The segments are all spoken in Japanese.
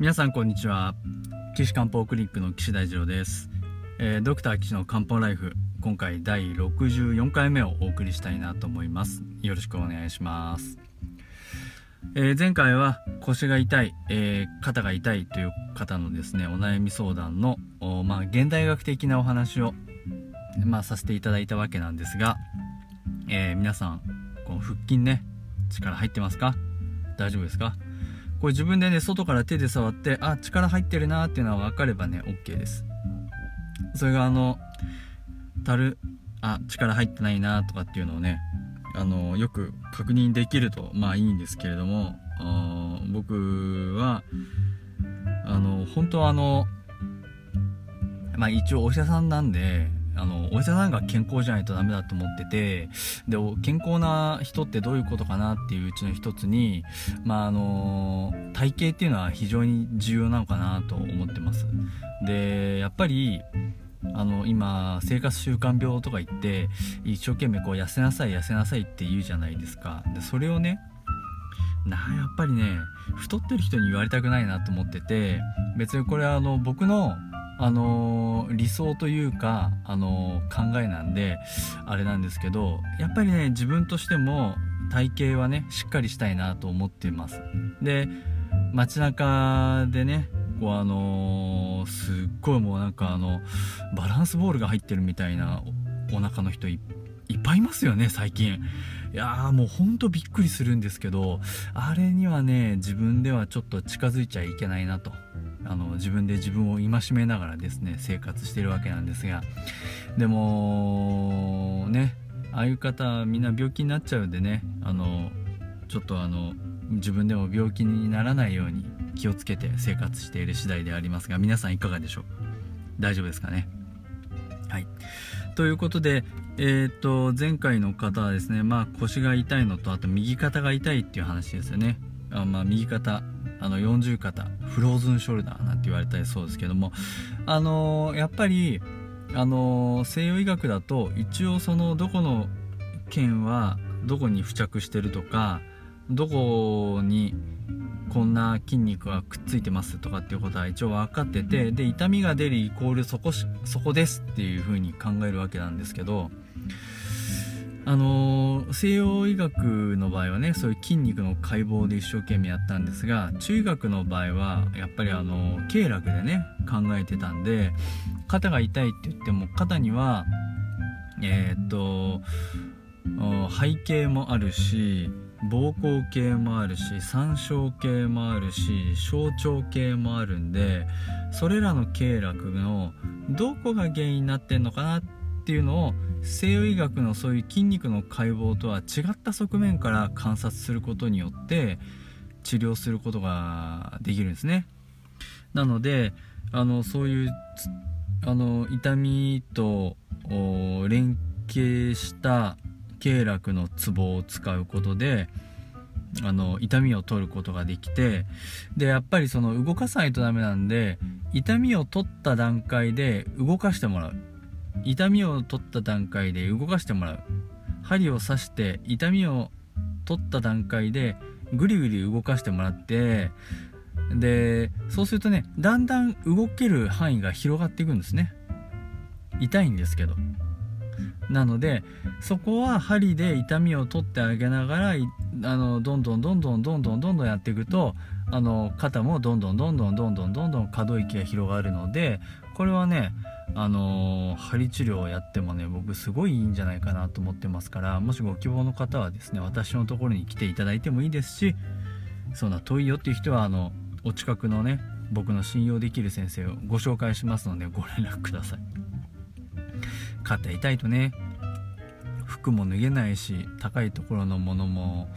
皆さんこんにちは。岸漢方クリニックの岸大二郎です、えードクター岸の漢方ライフ今回第64回目をお送りしたいなと思います。よろしくお願いします、えー前回は腰が痛い、えー肩が痛いという方のですねお悩み相談のおまあ現代学的なお話をまあさせていただいたわけなんですが、えー皆さんこの腹筋ね力入ってますか？大丈夫ですか？これ自分でね外から手で触ってあ力入ってるなっていうのは分かればね OK です。それがあのたるあ力入ってないなとかっていうのをねあのよく確認できるとまあいいんですけれども僕はあの本当はあのまあ一応お医者さんなんであのお医者さんが健康じゃないとダメだと思っててで健康な人ってどういうことかなっていううちの一つにまああの体型っていうのは非常に重要なのかなと思ってます。でやっぱりあの今生活習慣病とか言って一生懸命こう痩せなさい痩せなさいって言うじゃないですか。でそれをねなやっぱりね太ってる人に言われたくないなと思ってて別にこれはあの僕のあの理想というかあの考えなんであれなんですけどやっぱりね自分としても体型はねしっかりしたいなと思っています。で街中でねこうあのすっごいもうなんかあのバランスボールが入ってるみたいなおお腹の人いいっぱいいますよね最近。いやーもうほんとびっくりするんですけどあれにはね自分ではちょっと近づいちゃいけないなと。あの自分で自分を戒めながらですね生活してるわけなんですがでもねああいう方みんな病気になっちゃうんでねあのちょっとあの自分でも病気にならないように気をつけて生活している次第でありますが皆さんいかがでしょう？大丈夫ですかね？はい。ということでえー、と前回の方はですねまあ腰が痛いのとあと右肩が痛いっていう話ですよね。あまあ右肩あの40肩フローズンショルダーなんて言われたりそうですけどもあのーやっぱりあのー西洋医学だと一応そのどこの腱はどこに付着してるとかどこにこんな筋肉がくっついてますとかっていうことは一応分かっててで痛みが出るイコールそこそこですっていう風に考えるわけなんですけどあのー西洋医学の場合はねそういう筋肉の解剖で一生懸命やったんですが中医学の場合はやっぱりあの経絡でね考えてたんで肩が痛いって言っても肩にはえーっと背景もあるし膀胱系もあるし三焦系もあるし小腸系もあるんでそれらの経絡のどこが原因になってんのかなってっていうのを西洋医学のそういう筋肉の解剖とは違った側面から観察することによって治療することができるんですね。なのであのそういうあの痛みと連携した経絡のツボを使うことであの痛みを取ることができてでやっぱりその動かさないとダメなんで痛みを取った段階で動かしてもらう。痛みを取った段階で動かしてもらう針を刺して痛みを取った段階でぐりぐり動かしてもらってでそうするとねだんだん動ける範囲が広がっていくんですね。痛いんですけど。なのでそこは針で痛みを取ってあげながらあのどんどんどんどんどんどんどんどんやっていくとあの肩もどんどんどんどんどんどんどんどん可動域が広がるのでこれはねあの針治療をやってもね僕すごいいいんじゃないかなと思ってますからもしご希望の方はですね私のところに来ていただいてもいいですしそんな遠いよっていう人はあのお近くのね僕の信用できる先生をご紹介しますのでご連絡ください。肩痛いとね服も脱げないし高いところのものも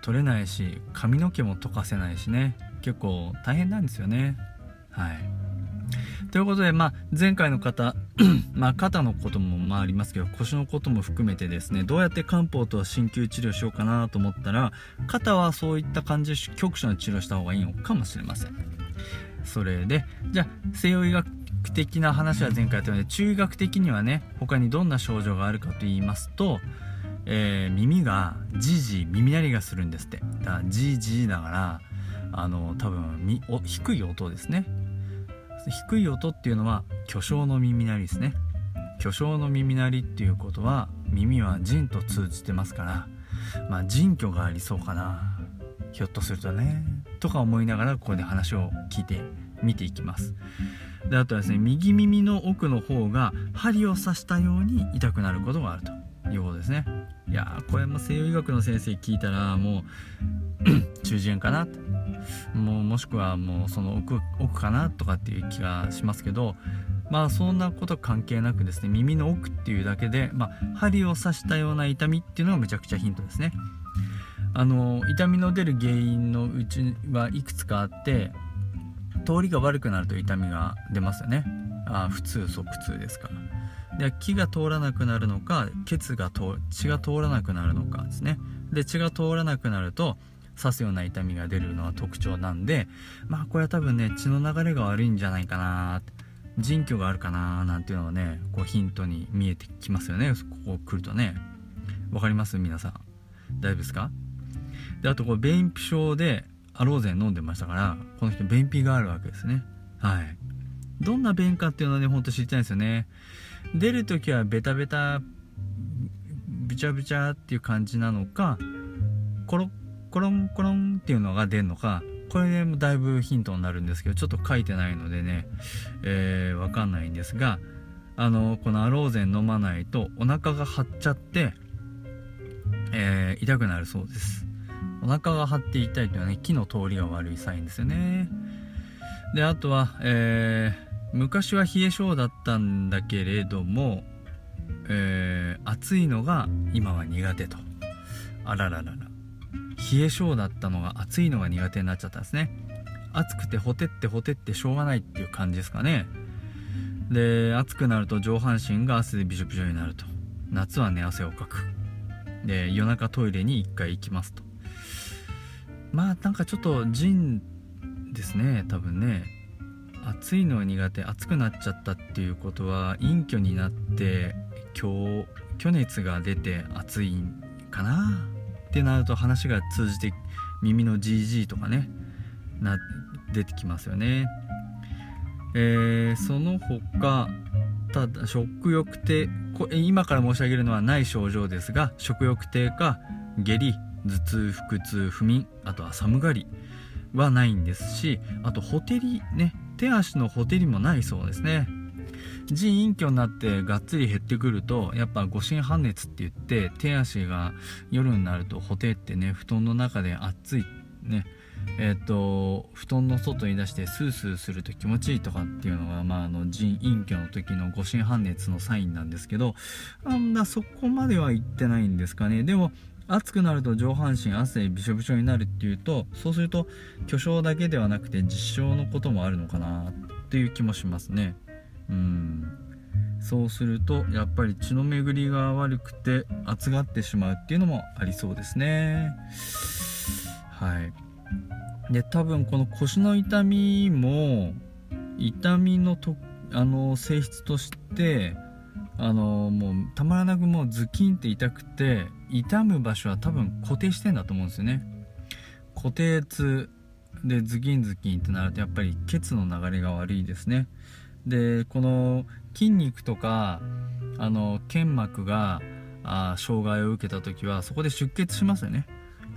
取れないし髪の毛も溶かせないしね結構大変なんですよね。はい。ということで、まあ、前回の方、まあ、肩のこともまあありますけど腰のことも含めてですねどうやって漢方と鍼灸治療しようかなと思ったら肩はそういった感じで局所の治療した方がいいのかもしれません。それでじゃあ西洋医学的な話は前回やったので中医学的にはね他にどんな症状があるかと言いますと、えー、耳がじいじ耳鳴りがするんですって。だからじいじだからあの多分みお低い音ですね。低い音っていうのは巨匠の耳鳴りですね。巨匠の耳鳴りっていうことは耳は人と通じてますからまあ人居がありそうかな。ひょっとするとね。とか思いながらここで話を聞いて見ていきます。であとはですね右耳の奥の方が針を刺したように痛くなることがあると。いうことですね。いやこれも西洋医学の先生聞いたらもう 中耳炎かなって。もうもしくはもうその奥奥かなとかっていう気がしますけどまあそんなこと関係なくですね耳の奥っていうだけで、まあ、針を刺したような痛みっていうのがめちゃくちゃヒントですね。あの痛みの出る原因のうちはいくつかあって通りが悪くなると痛みが出ますよね。あ普通即痛ですから。で気が通らなくなるのか血が血が通らなくなるのかですね。で血が通らなくなると刺すような痛みが出るのは特徴なんでまあこれは多分ね血の流れが悪いんじゃないかな腎虚があるかななんていうのはねこうヒントに見えてきますよね。ここ来るとね。わかります？皆さん。大丈夫ですか？であとこう便秘症でアローゼン飲んでましたからこの人便秘があるわけですね。はい。どんな便かっていうのはねほんと知りたいんですよね。出る時はベタベタブチャブチャっていう感じなのかコロッコロンコロンっていうのが出るのかこれでもだいぶヒントになるんですけどちょっと書いてないのでね、えー、わかんないんですがあのこのアローゼン飲まないとお腹が張っちゃって、えー、痛くなるそうです。お腹が張って痛いというのはね木の通りが悪いサインですよね。であとは、えー、昔は冷え性だったんだけれども、えー、暑いのが今は苦手と。あらららら。冷え性だったのが暑いのが苦手になっちゃったんですね。暑くてほてってほてってしょうがないっていう感じですかね。で暑くなると上半身が汗でびしょびしょになると。夏は寝汗をかく。で夜中トイレに1回行きますと。まあなんかちょっと腎ですね多分ね。暑いのは苦手暑くなっちゃったっていうことは陰虚になって虚虚熱が出て暑いんかな。ってなると話が通じて耳の GG とかねな出てきますよね。えー、その他ただ食欲低今から申し上げるのはない症状ですが食欲低下下痢頭痛腹痛不眠あとは寒がりはないんですしあとほてりね手足のほてりもないそうですね。腎隠居になってがっつり減ってくるとやっぱ五心半熱って言って手足が夜になるとほてってね布団の中で暑いねえっ、ー、と布団の外に出してスースーすると気持ちいいとかっていうのが、まあ、あの腎隠居の時の五心半熱のサインなんですけどあんなそこまでは言ってないんですかねでも暑くなると上半身汗びしょびしょになるっていうとそうすると巨匠だけではなくて実証のこともあるのかなっていう気もしますね。うん。そうするとやっぱり血の巡りが悪くて熱がってしまうっていうのもありそうですね。はい。で多分この腰の痛みも痛みのとあの性質としてあのもうたまらなくもうズキンって痛くて痛む場所は多分固定してんだと思うんですよね。固定痛でズキンズキンってなるとやっぱり血の流れが悪いですね。でこの筋肉とかあの腱膜があ障害を受けた時はそこで出血しますよね。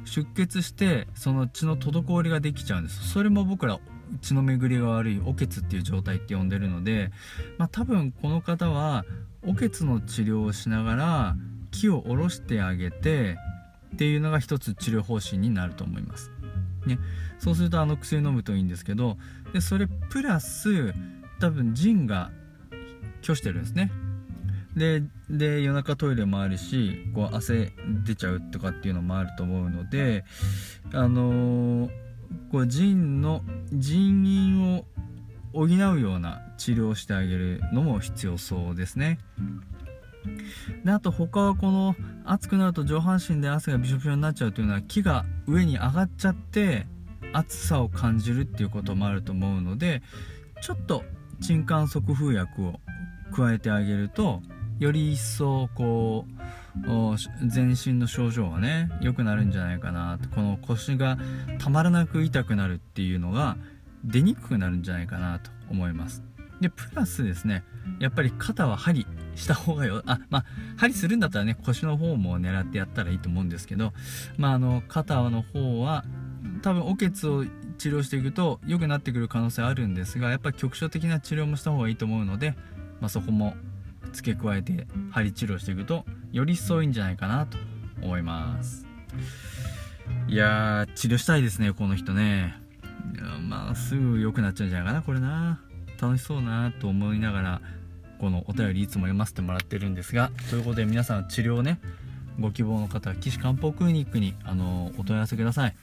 出血してその血の滞りができちゃうんです。それも僕ら血の巡りが悪いお血っていう状態って呼んでるので、まあ、多分この方はお血の治療をしながら木を下ろしてあげてっていうのが一つ治療方針になると思います。ね、そうするとあの薬飲むといいんですけどでそれプラス多分腎が拒してるんですねでで夜中トイレもあるしこう汗出ちゃうとかっていうのもあると思うのであのー、こう腎の腎陰を補うような治療をしてあげるのも必要そうですね。であと他はこの暑くなると上半身で汗がびしょびしょになっちゃうというのは木が上に上がっちゃって暑さを感じるっていうこともあると思うのでちょっと鎮汗速風薬を加えてあげるとより一層こう全身の症状がね良くなるんじゃないかなと。この腰がたまらなく痛くなるっていうのが出にくくなるんじゃないかなと思います。でプラスですねやっぱり肩は針した方がよあまあ針するんだったらね腰の方も狙ってやったらいいと思うんですけどまああの肩の方は多分おけつを治療していくと良くなってくる可能性あるんですがやっぱり局所的な治療もした方がいいと思うので、まあ、そこも付け加えて針治療していくとより一層いいんじゃないかなと思います。いやー治療したいですねこの人ね。まあすぐ良くなっちゃうんじゃないかなこれな。楽しそうなと思いながらこのお便りいつも読ませてもらってるんですがということで皆さん治療ねご希望の方は岸漢方クリニックにあのお問い合わせください。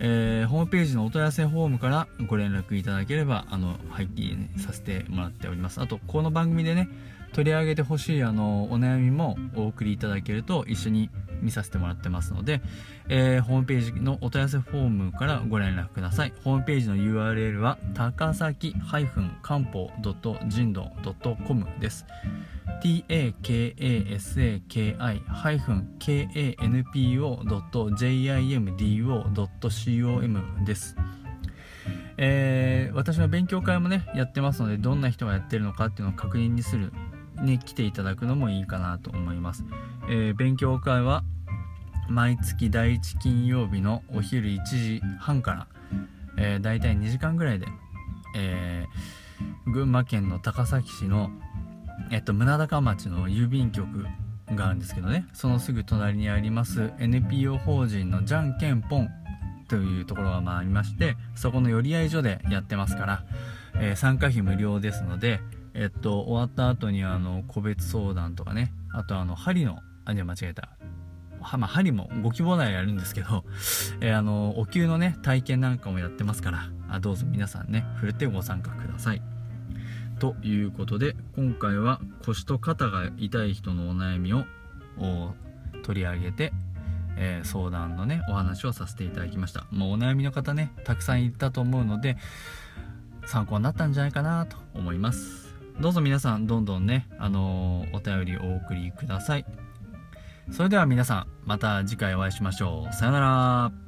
えー、ホームページのお問い合わせフォームからご連絡いただければあの廃棄、ね、させてもらっております。あとこの番組でね取り上げてほしいあのお悩みもお送りいただけると一緒に見させてもらってますので、えー、ホームページのお問い合わせフォームからご連絡くださいホームページの URL は高崎漢方人道 .com です takasaki-kanpo.jimdo.com です。えー、私の勉強会もね、やってますので、どんな人がやってるのかっていうのを確認にする、に来ていただくのもいいかなと思います。えー、勉強会は、毎月第1金曜日のお昼1時半から、えー、大体2時間ぐらいで、えー、群馬県の高崎市のえっと、宗高町の郵便局があるんですけどね。そのすぐ隣にあります NPO 法人のじゃんけんぽんというところがまあありましてそこの寄り合い所でやってますから、えー、参加費無料ですので、えっと、終わった後にあの個別相談とかねあとあの針のあじゃ間違えた。は、まあ、針もご希望ならやるんですけど、えー、あのお灸のね体験なんかもやってますからあどうぞ皆さんねふるってご参加ください。ということで今回は腰と肩が痛い人のお悩みを取り上げて、えー、相談のねお話をさせていただきました。もうお悩みの方ねたくさんいたと思うので参考になったんじゃないかなと思います。どうぞ皆さんどんどんねあのー、お便りお送りください。それでは皆さんまた次回お会いしましょう。さようなら。